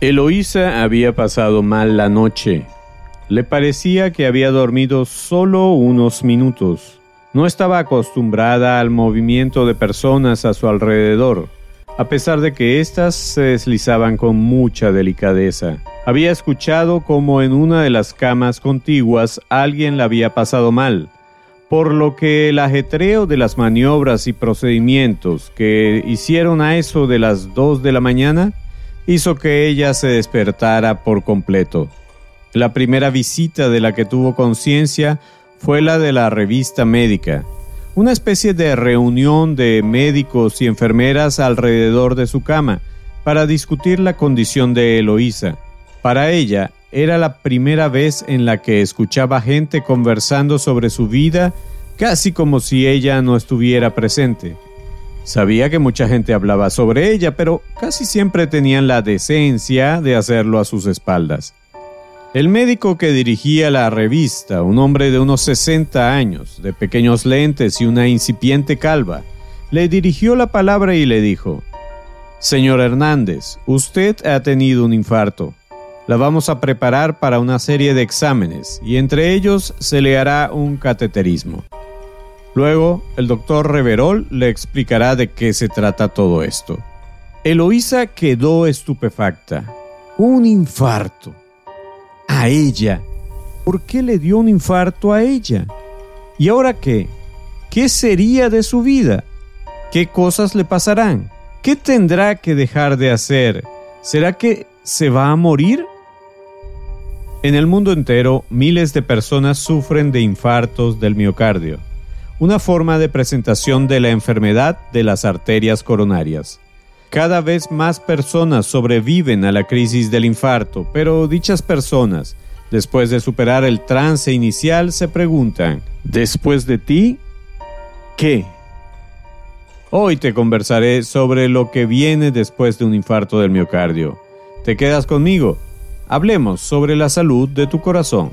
Eloísa había pasado mal la noche. Le parecía que había dormido solo unos minutos. No estaba acostumbrada al movimiento de personas a su alrededor, a pesar de que éstas se deslizaban con mucha delicadeza. Había escuchado como en una de las camas contiguas alguien la había pasado mal, por lo que el ajetreo de las maniobras y procedimientos que hicieron a eso de las dos de la mañana hizo que ella se despertara por completo. La primera visita de la que tuvo conciencia fue la de la revista médica, una especie de reunión de médicos y enfermeras alrededor de su cama para discutir la condición de Eloísa. Para ella era la primera vez en la que escuchaba gente conversando sobre su vida casi como si ella no estuviera presente. Sabía que mucha gente hablaba sobre ella, pero casi siempre tenían la decencia de hacerlo a sus espaldas. El médico que dirigía la revista, un hombre de unos 60 años, de pequeños lentes y una incipiente calva, le dirigió la palabra y le dijo, Señor Hernández, usted ha tenido un infarto. La vamos a preparar para una serie de exámenes y entre ellos se le hará un cateterismo. Luego, el doctor Reverol le explicará de qué se trata todo esto. Eloísa quedó estupefacta. Un infarto. A ella. ¿Por qué le dio un infarto a ella? ¿Y ahora qué? ¿Qué sería de su vida? ¿Qué cosas le pasarán? ¿Qué tendrá que dejar de hacer? ¿Será que se va a morir? En el mundo entero, miles de personas sufren de infartos del miocardio una forma de presentación de la enfermedad de las arterias coronarias. Cada vez más personas sobreviven a la crisis del infarto, pero dichas personas, después de superar el trance inicial, se preguntan, ¿después de ti? ¿Qué? Hoy te conversaré sobre lo que viene después de un infarto del miocardio. ¿Te quedas conmigo? Hablemos sobre la salud de tu corazón.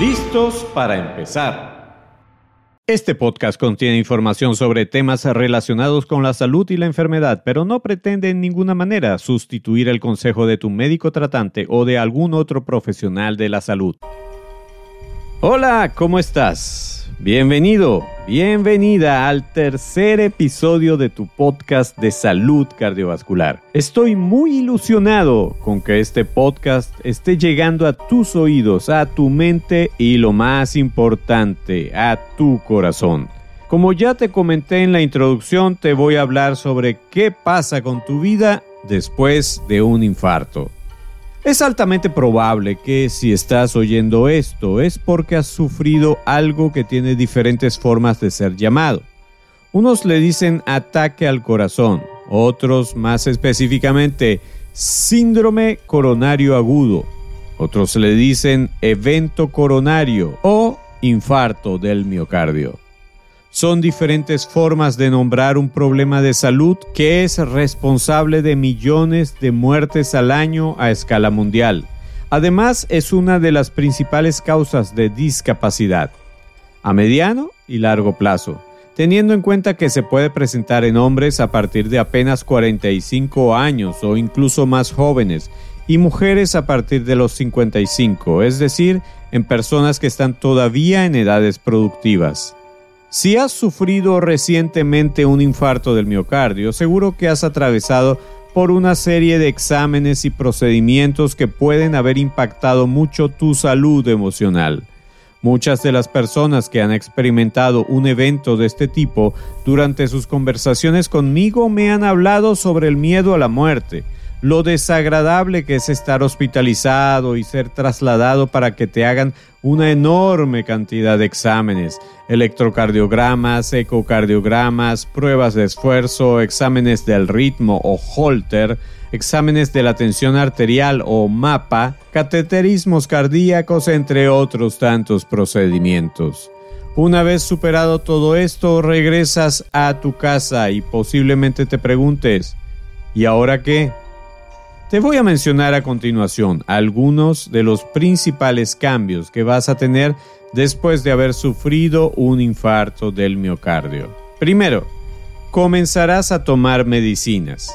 ¿Listos para empezar? Este podcast contiene información sobre temas relacionados con la salud y la enfermedad, pero no pretende en ninguna manera sustituir el consejo de tu médico tratante o de algún otro profesional de la salud. Hola, ¿cómo estás? Bienvenido, bienvenida al tercer episodio de tu podcast de salud cardiovascular. Estoy muy ilusionado con que este podcast esté llegando a tus oídos, a tu mente y lo más importante, a tu corazón. Como ya te comenté en la introducción, te voy a hablar sobre qué pasa con tu vida después de un infarto. Es altamente probable que si estás oyendo esto es porque has sufrido algo que tiene diferentes formas de ser llamado. Unos le dicen ataque al corazón, otros más específicamente síndrome coronario agudo, otros le dicen evento coronario o infarto del miocardio. Son diferentes formas de nombrar un problema de salud que es responsable de millones de muertes al año a escala mundial. Además, es una de las principales causas de discapacidad a mediano y largo plazo, teniendo en cuenta que se puede presentar en hombres a partir de apenas 45 años o incluso más jóvenes y mujeres a partir de los 55, es decir, en personas que están todavía en edades productivas. Si has sufrido recientemente un infarto del miocardio, seguro que has atravesado por una serie de exámenes y procedimientos que pueden haber impactado mucho tu salud emocional. Muchas de las personas que han experimentado un evento de este tipo durante sus conversaciones conmigo me han hablado sobre el miedo a la muerte, lo desagradable que es estar hospitalizado y ser trasladado para que te hagan una enorme cantidad de exámenes, electrocardiogramas, ecocardiogramas, pruebas de esfuerzo, exámenes del ritmo o holter, exámenes de la tensión arterial o mapa, cateterismos cardíacos, entre otros tantos procedimientos. Una vez superado todo esto, regresas a tu casa y posiblemente te preguntes, ¿y ahora qué? Te voy a mencionar a continuación algunos de los principales cambios que vas a tener después de haber sufrido un infarto del miocardio. Primero, comenzarás a tomar medicinas.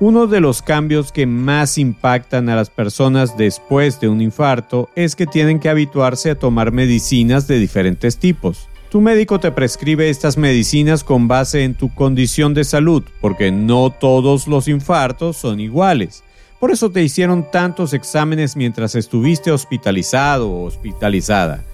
Uno de los cambios que más impactan a las personas después de un infarto es que tienen que habituarse a tomar medicinas de diferentes tipos. Tu médico te prescribe estas medicinas con base en tu condición de salud, porque no todos los infartos son iguales. Por eso te hicieron tantos exámenes mientras estuviste hospitalizado o hospitalizada.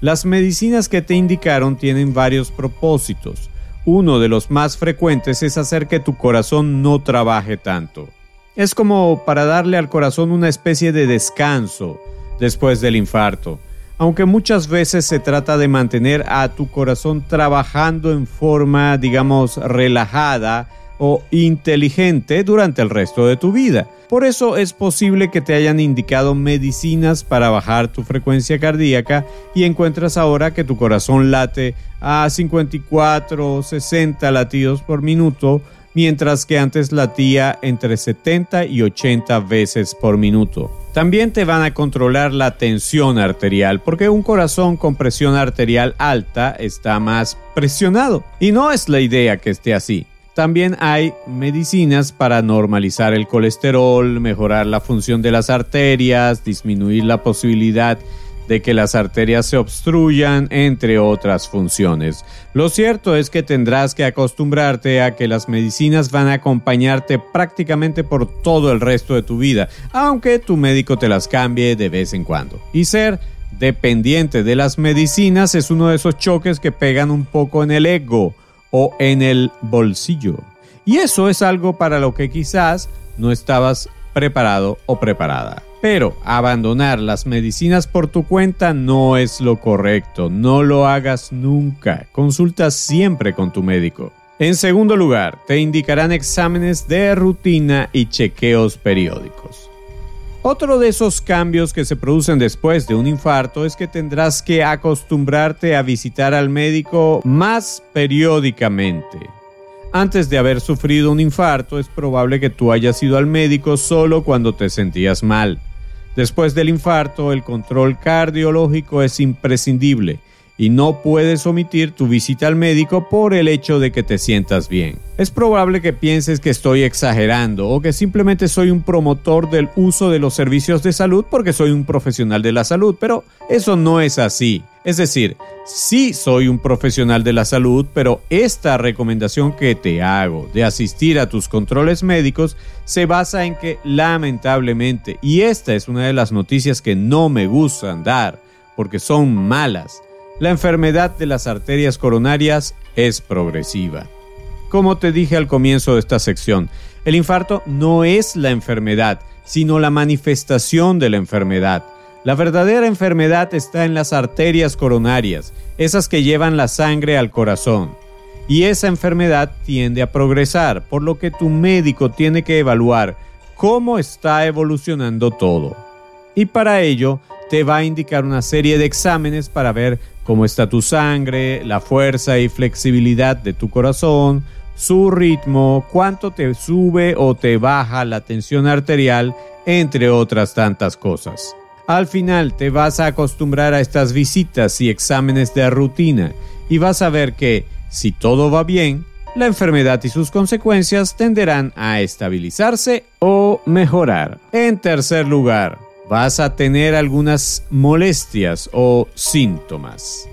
Las medicinas que te indicaron tienen varios propósitos. Uno de los más frecuentes es hacer que tu corazón no trabaje tanto. Es como para darle al corazón una especie de descanso después del infarto, aunque muchas veces se trata de mantener a tu corazón trabajando en forma, digamos, relajada o inteligente durante el resto de tu vida. Por eso es posible que te hayan indicado medicinas para bajar tu frecuencia cardíaca y encuentras ahora que tu corazón late a 54 o 60 latidos por minuto, mientras que antes latía entre 70 y 80 veces por minuto. También te van a controlar la tensión arterial, porque un corazón con presión arterial alta está más presionado. Y no es la idea que esté así. También hay medicinas para normalizar el colesterol, mejorar la función de las arterias, disminuir la posibilidad de que las arterias se obstruyan, entre otras funciones. Lo cierto es que tendrás que acostumbrarte a que las medicinas van a acompañarte prácticamente por todo el resto de tu vida, aunque tu médico te las cambie de vez en cuando. Y ser dependiente de las medicinas es uno de esos choques que pegan un poco en el ego o en el bolsillo. Y eso es algo para lo que quizás no estabas preparado o preparada. Pero abandonar las medicinas por tu cuenta no es lo correcto, no lo hagas nunca, consulta siempre con tu médico. En segundo lugar, te indicarán exámenes de rutina y chequeos periódicos. Otro de esos cambios que se producen después de un infarto es que tendrás que acostumbrarte a visitar al médico más periódicamente. Antes de haber sufrido un infarto es probable que tú hayas ido al médico solo cuando te sentías mal. Después del infarto el control cardiológico es imprescindible y no puedes omitir tu visita al médico por el hecho de que te sientas bien. Es probable que pienses que estoy exagerando o que simplemente soy un promotor del uso de los servicios de salud porque soy un profesional de la salud, pero eso no es así. Es decir, sí soy un profesional de la salud, pero esta recomendación que te hago de asistir a tus controles médicos se basa en que lamentablemente, y esta es una de las noticias que no me gustan dar, porque son malas, la enfermedad de las arterias coronarias es progresiva. Como te dije al comienzo de esta sección, el infarto no es la enfermedad, sino la manifestación de la enfermedad. La verdadera enfermedad está en las arterias coronarias, esas que llevan la sangre al corazón. Y esa enfermedad tiende a progresar, por lo que tu médico tiene que evaluar cómo está evolucionando todo. Y para ello te va a indicar una serie de exámenes para ver cómo está tu sangre, la fuerza y flexibilidad de tu corazón, su ritmo, cuánto te sube o te baja la tensión arterial, entre otras tantas cosas. Al final te vas a acostumbrar a estas visitas y exámenes de rutina y vas a ver que, si todo va bien, la enfermedad y sus consecuencias tenderán a estabilizarse o mejorar. En tercer lugar, vas a tener algunas molestias o síntomas.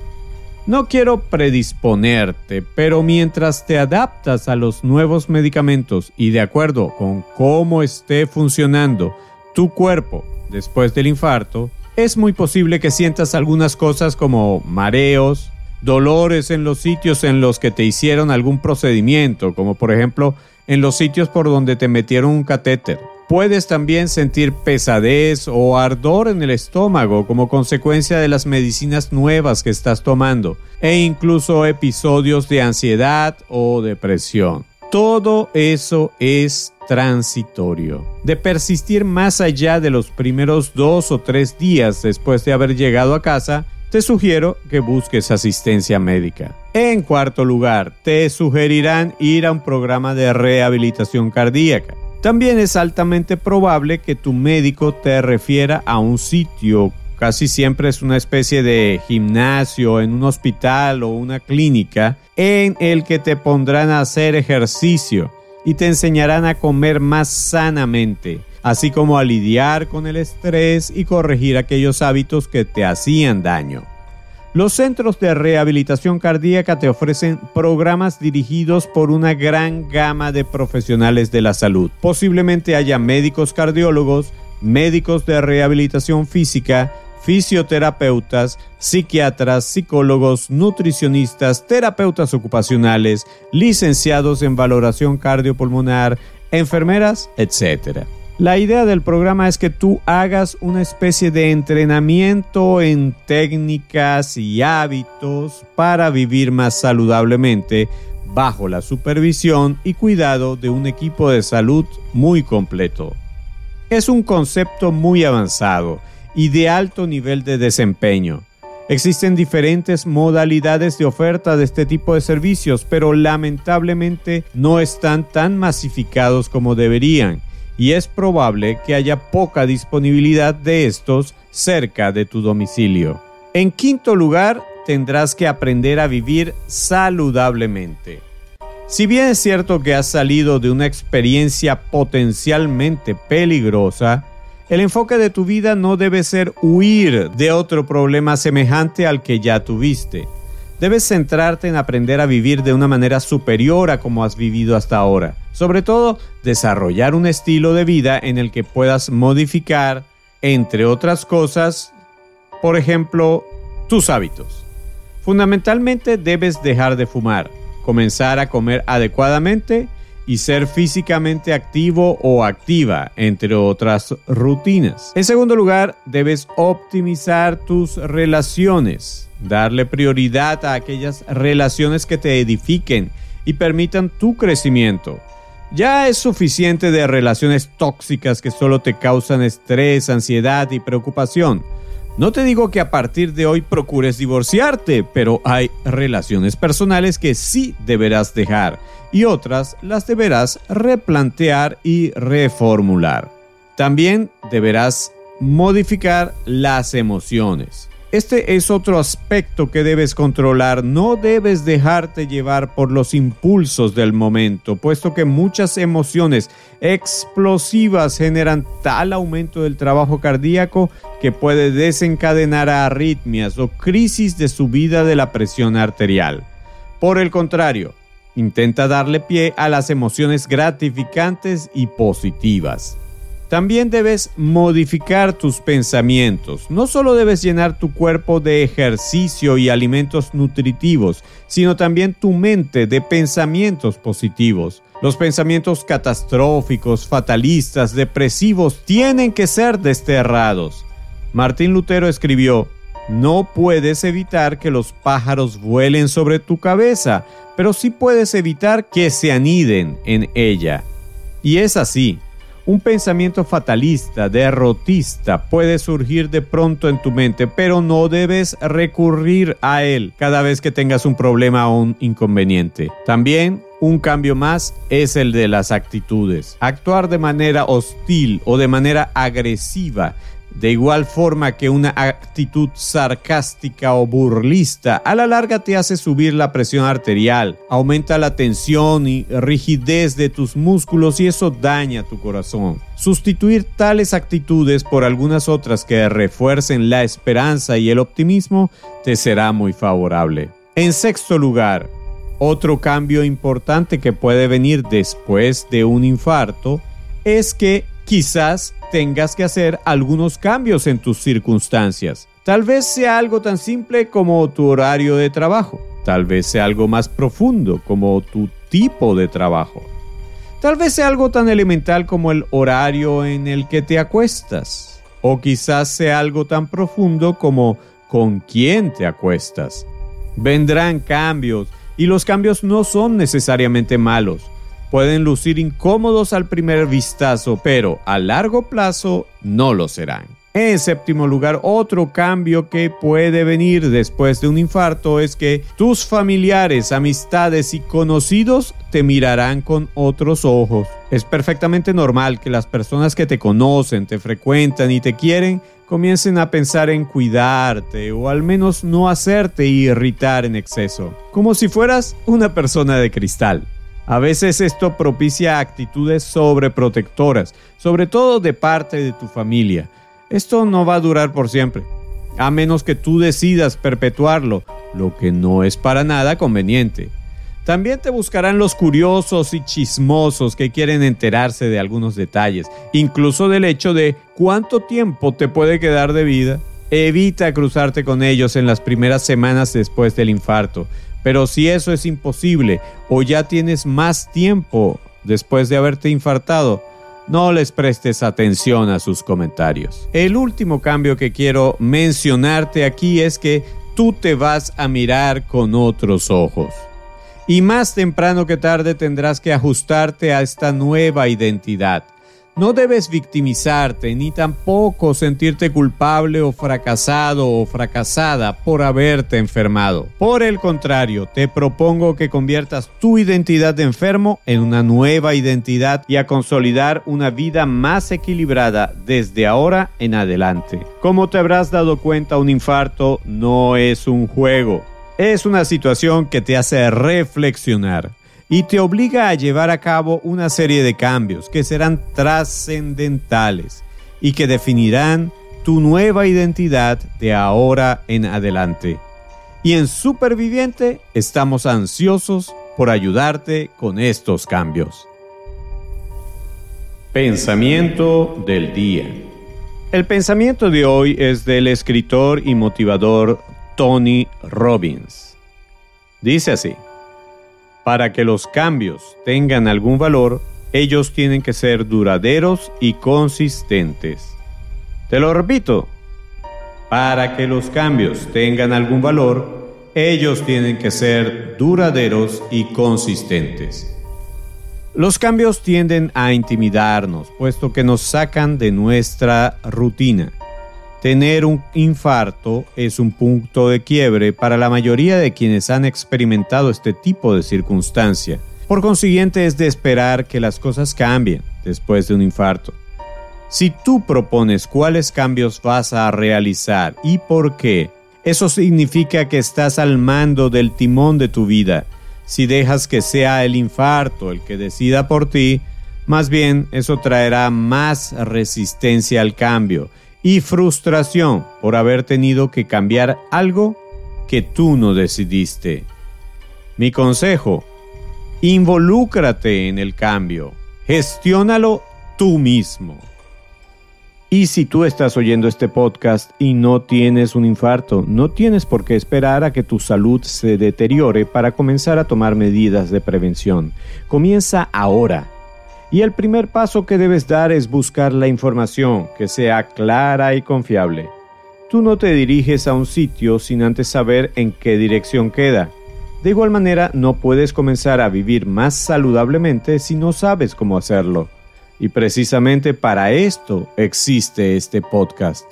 No quiero predisponerte, pero mientras te adaptas a los nuevos medicamentos y de acuerdo con cómo esté funcionando tu cuerpo después del infarto, es muy posible que sientas algunas cosas como mareos, dolores en los sitios en los que te hicieron algún procedimiento, como por ejemplo en los sitios por donde te metieron un catéter, Puedes también sentir pesadez o ardor en el estómago como consecuencia de las medicinas nuevas que estás tomando e incluso episodios de ansiedad o depresión. Todo eso es transitorio. De persistir más allá de los primeros dos o tres días después de haber llegado a casa, te sugiero que busques asistencia médica. En cuarto lugar, te sugerirán ir a un programa de rehabilitación cardíaca. También es altamente probable que tu médico te refiera a un sitio, casi siempre es una especie de gimnasio en un hospital o una clínica, en el que te pondrán a hacer ejercicio y te enseñarán a comer más sanamente, así como a lidiar con el estrés y corregir aquellos hábitos que te hacían daño. Los centros de rehabilitación cardíaca te ofrecen programas dirigidos por una gran gama de profesionales de la salud. Posiblemente haya médicos cardiólogos, médicos de rehabilitación física, fisioterapeutas, psiquiatras, psicólogos, nutricionistas, terapeutas ocupacionales, licenciados en valoración cardiopulmonar, enfermeras, etc. La idea del programa es que tú hagas una especie de entrenamiento en técnicas y hábitos para vivir más saludablemente bajo la supervisión y cuidado de un equipo de salud muy completo. Es un concepto muy avanzado y de alto nivel de desempeño. Existen diferentes modalidades de oferta de este tipo de servicios, pero lamentablemente no están tan masificados como deberían y es probable que haya poca disponibilidad de estos cerca de tu domicilio. En quinto lugar, tendrás que aprender a vivir saludablemente. Si bien es cierto que has salido de una experiencia potencialmente peligrosa, el enfoque de tu vida no debe ser huir de otro problema semejante al que ya tuviste. Debes centrarte en aprender a vivir de una manera superior a como has vivido hasta ahora. Sobre todo, desarrollar un estilo de vida en el que puedas modificar, entre otras cosas, por ejemplo, tus hábitos. Fundamentalmente debes dejar de fumar, comenzar a comer adecuadamente y ser físicamente activo o activa, entre otras rutinas. En segundo lugar, debes optimizar tus relaciones darle prioridad a aquellas relaciones que te edifiquen y permitan tu crecimiento. Ya es suficiente de relaciones tóxicas que solo te causan estrés, ansiedad y preocupación. No te digo que a partir de hoy procures divorciarte, pero hay relaciones personales que sí deberás dejar y otras las deberás replantear y reformular. También deberás modificar las emociones. Este es otro aspecto que debes controlar. No debes dejarte llevar por los impulsos del momento, puesto que muchas emociones explosivas generan tal aumento del trabajo cardíaco que puede desencadenar arritmias o crisis de subida de la presión arterial. Por el contrario, intenta darle pie a las emociones gratificantes y positivas. También debes modificar tus pensamientos. No solo debes llenar tu cuerpo de ejercicio y alimentos nutritivos, sino también tu mente de pensamientos positivos. Los pensamientos catastróficos, fatalistas, depresivos tienen que ser desterrados. Martín Lutero escribió, no puedes evitar que los pájaros vuelen sobre tu cabeza, pero sí puedes evitar que se aniden en ella. Y es así. Un pensamiento fatalista, derrotista, puede surgir de pronto en tu mente, pero no debes recurrir a él cada vez que tengas un problema o un inconveniente. También un cambio más es el de las actitudes. Actuar de manera hostil o de manera agresiva de igual forma que una actitud sarcástica o burlista a la larga te hace subir la presión arterial, aumenta la tensión y rigidez de tus músculos y eso daña tu corazón. Sustituir tales actitudes por algunas otras que refuercen la esperanza y el optimismo te será muy favorable. En sexto lugar, otro cambio importante que puede venir después de un infarto es que quizás tengas que hacer algunos cambios en tus circunstancias. Tal vez sea algo tan simple como tu horario de trabajo. Tal vez sea algo más profundo como tu tipo de trabajo. Tal vez sea algo tan elemental como el horario en el que te acuestas. O quizás sea algo tan profundo como con quién te acuestas. Vendrán cambios y los cambios no son necesariamente malos. Pueden lucir incómodos al primer vistazo, pero a largo plazo no lo serán. En séptimo lugar, otro cambio que puede venir después de un infarto es que tus familiares, amistades y conocidos te mirarán con otros ojos. Es perfectamente normal que las personas que te conocen, te frecuentan y te quieren comiencen a pensar en cuidarte o al menos no hacerte irritar en exceso, como si fueras una persona de cristal. A veces esto propicia actitudes sobreprotectoras, sobre todo de parte de tu familia esto no va a durar por siempre, a menos que tú decidas perpetuarlo, lo que no es para nada conveniente. También te buscarán los curiosos y chismosos que quieren enterarse de algunos detalles, incluso del hecho de cuánto tiempo te puede quedar de vida. Evita cruzarte con ellos en las primeras semanas después del infarto, pero si eso es imposible o ya tienes más tiempo después de haberte infartado, no les prestes atención a sus comentarios. El último cambio que quiero mencionarte aquí es que tú te vas a mirar con otros ojos. Y más temprano que tarde tendrás que ajustarte a esta nueva identidad. No debes victimizarte ni tampoco sentirte culpable o fracasado o fracasada por haberte enfermado. Por el contrario, te propongo que conviertas tu identidad de enfermo en una nueva identidad y a consolidar una vida más equilibrada desde ahora en adelante. Como te habrás dado cuenta, un infarto no es un juego. Es una situación que te hace reflexionar y te obliga a llevar a cabo una serie de cambios que serán trascendentales y que definirán tu nueva identidad de ahora en adelante. Y en Superviviente estamos ansiosos por ayudarte con estos cambios. Pensamiento del día. El pensamiento de hoy es del escritor y motivador Tony Robbins. Dice así. Para que los cambios tengan algún valor, ellos tienen que ser duraderos y consistentes. Te lo repito, para que los cambios tengan algún valor, ellos tienen que ser duraderos y consistentes. Los cambios tienden a intimidarnos, puesto que nos sacan de nuestra rutina. Tener un infarto es un punto de quiebre para la mayoría de quienes han experimentado este tipo de circunstancia. Por consiguiente es de esperar que las cosas cambien después de un infarto. Si tú propones cuáles cambios vas a realizar y por qué, eso significa que estás al mando del timón de tu vida. Si dejas que sea el infarto el que decida por ti, más bien eso traerá más resistencia al cambio y frustración por haber tenido que cambiar algo que tú no decidiste. Mi consejo, involúcrate en el cambio, gestiónalo tú mismo. Y si tú estás oyendo este podcast y no tienes un infarto, no tienes por qué esperar a que tu salud se deteriore para comenzar a tomar medidas de prevención. Comienza ahora y el primer paso que debes dar es buscar la información que sea clara y confiable. Tú no te diriges a un sitio sin antes saber en qué dirección queda. De igual manera, no puedes comenzar a vivir más saludablemente si no sabes cómo hacerlo. Y precisamente para esto existe este podcast.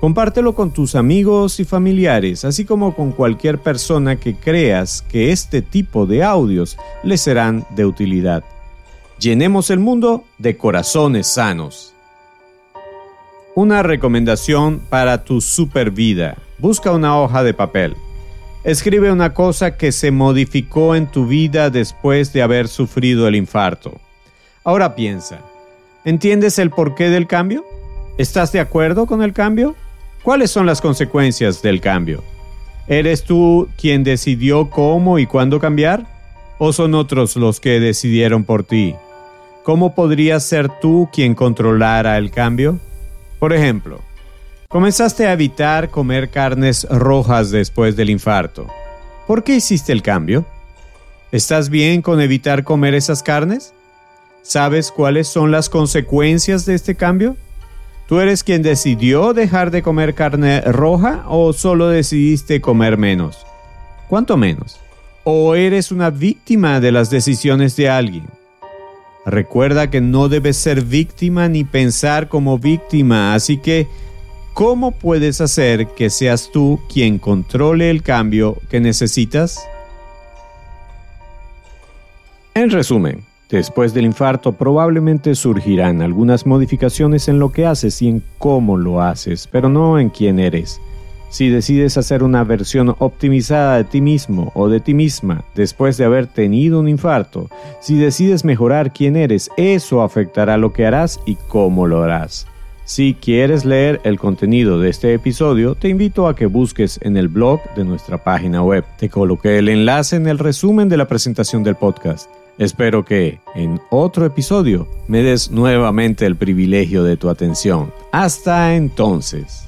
Compártelo con tus amigos y familiares, así como con cualquier persona que creas que este tipo de audios le serán de utilidad. Llenemos el mundo de corazones sanos. Una recomendación para tu super vida. Busca una hoja de papel. Escribe una cosa que se modificó en tu vida después de haber sufrido el infarto. Ahora piensa, ¿entiendes el porqué del cambio? ¿Estás de acuerdo con el cambio? ¿Cuáles son las consecuencias del cambio? ¿Eres tú quien decidió cómo y cuándo cambiar? ¿O son otros los que decidieron por ti? ¿Cómo podrías ser tú quien controlara el cambio? Por ejemplo, comenzaste a evitar comer carnes rojas después del infarto. ¿Por qué hiciste el cambio? ¿Estás bien con evitar comer esas carnes? ¿Sabes cuáles son las consecuencias de este cambio? ¿Tú eres quien decidió dejar de comer carne roja o solo decidiste comer menos? ¿Cuánto menos? ¿O eres una víctima de las decisiones de alguien? Recuerda que no debes ser víctima ni pensar como víctima, así que ¿cómo puedes hacer que seas tú quien controle el cambio que necesitas? En resumen, después del infarto probablemente surgirán algunas modificaciones en lo que haces y en cómo lo haces, pero no en quién eres. Si decides hacer una versión optimizada de ti mismo o de ti misma después de haber tenido un infarto, si decides mejorar quién eres, eso afectará lo que harás y cómo lo harás. Si quieres leer el contenido de este episodio, te invito a que busques en el blog de nuestra página web. Te coloqué el enlace en el resumen de la presentación del podcast. Espero que en otro episodio me des nuevamente el privilegio de tu atención. Hasta entonces.